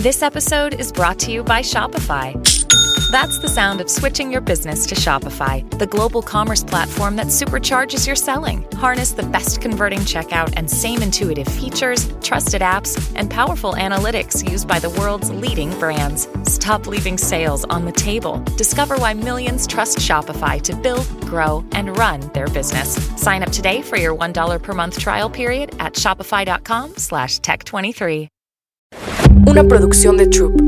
This episode is brought to you by Shopify. That's the sound of switching your business to Shopify, the global commerce platform that supercharges your selling. Harness the best converting checkout and same intuitive features, trusted apps, and powerful analytics used by the world's leading brands. Stop leaving sales on the table. Discover why millions trust Shopify to build, grow, and run their business. Sign up today for your $1 per month trial period at shopify.com slash tech23. Una producción de Troop.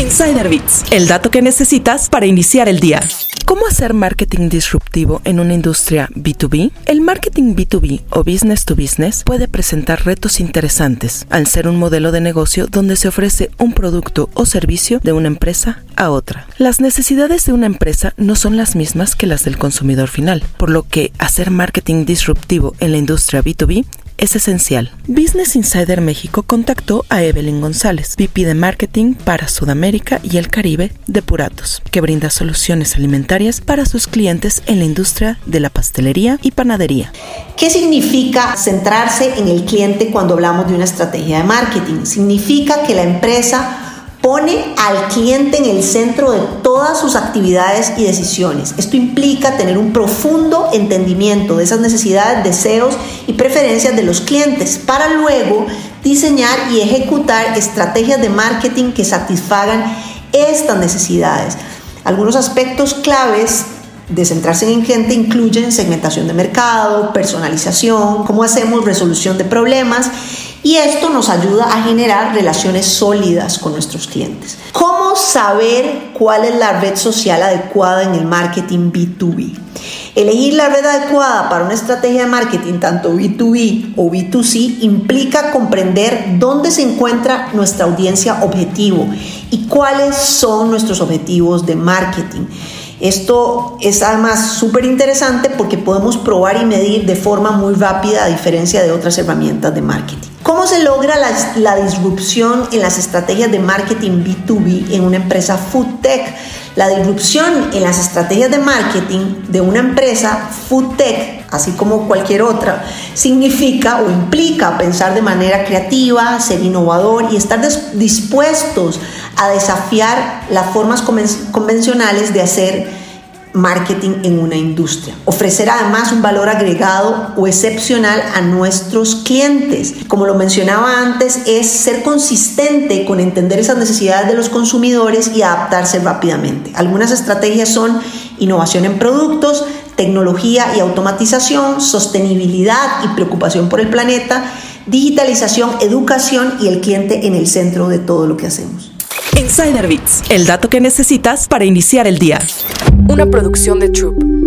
Insider Bits, el dato que necesitas para iniciar el día. ¿Cómo hacer marketing disruptivo en una industria B2B? El marketing B2B o business to business puede presentar retos interesantes al ser un modelo de negocio donde se ofrece un producto o servicio de una empresa a otra. Las necesidades de una empresa no son las mismas que las del consumidor final, por lo que hacer marketing disruptivo en la industria B2B es esencial. Business Insider México contactó a Evelyn González, VP de Marketing para Sudamérica y el Caribe de Puratos, que brinda soluciones alimentarias para sus clientes en la industria de la pastelería y panadería. ¿Qué significa centrarse en el cliente cuando hablamos de una estrategia de marketing? Significa que la empresa pone al cliente en el centro de todas sus actividades y decisiones. Esto implica tener un profundo entendimiento de esas necesidades, deseos y preferencias de los clientes para luego diseñar y ejecutar estrategias de marketing que satisfagan estas necesidades. Algunos aspectos claves de centrarse en gente incluyen segmentación de mercado, personalización, cómo hacemos resolución de problemas y esto nos ayuda a generar relaciones sólidas con nuestros clientes. ¿Cómo saber cuál es la red social adecuada en el marketing B2B? Elegir la red adecuada para una estrategia de marketing, tanto B2B o B2C, implica comprender dónde se encuentra nuestra audiencia objetivo y cuáles son nuestros objetivos de marketing. Esto es además súper interesante porque podemos probar y medir de forma muy rápida a diferencia de otras herramientas de marketing. ¿Cómo se logra la, disrupción en las estrategias de marketing B2B en una empresa food tech? La disrupción en las estrategias de marketing de una empresa food tech, así como cualquier otra, significa o implica pensar de manera creativa, ser innovador y estar dispuestos a desafiar las formas convencionales de hacer marketing en una industria. Ofrecer además un valor agregado o excepcional a nuestros clientes. Como lo mencionaba antes, es ser consistente con entender esas necesidades de los consumidores y adaptarse rápidamente. Algunas estrategias son innovación en productos, tecnología y automatización, sostenibilidad y preocupación por el planeta, digitalización, educación y el cliente en el centro de todo lo que hacemos. Insider Bits, el dato que necesitas para iniciar el día. Una producción de Troop.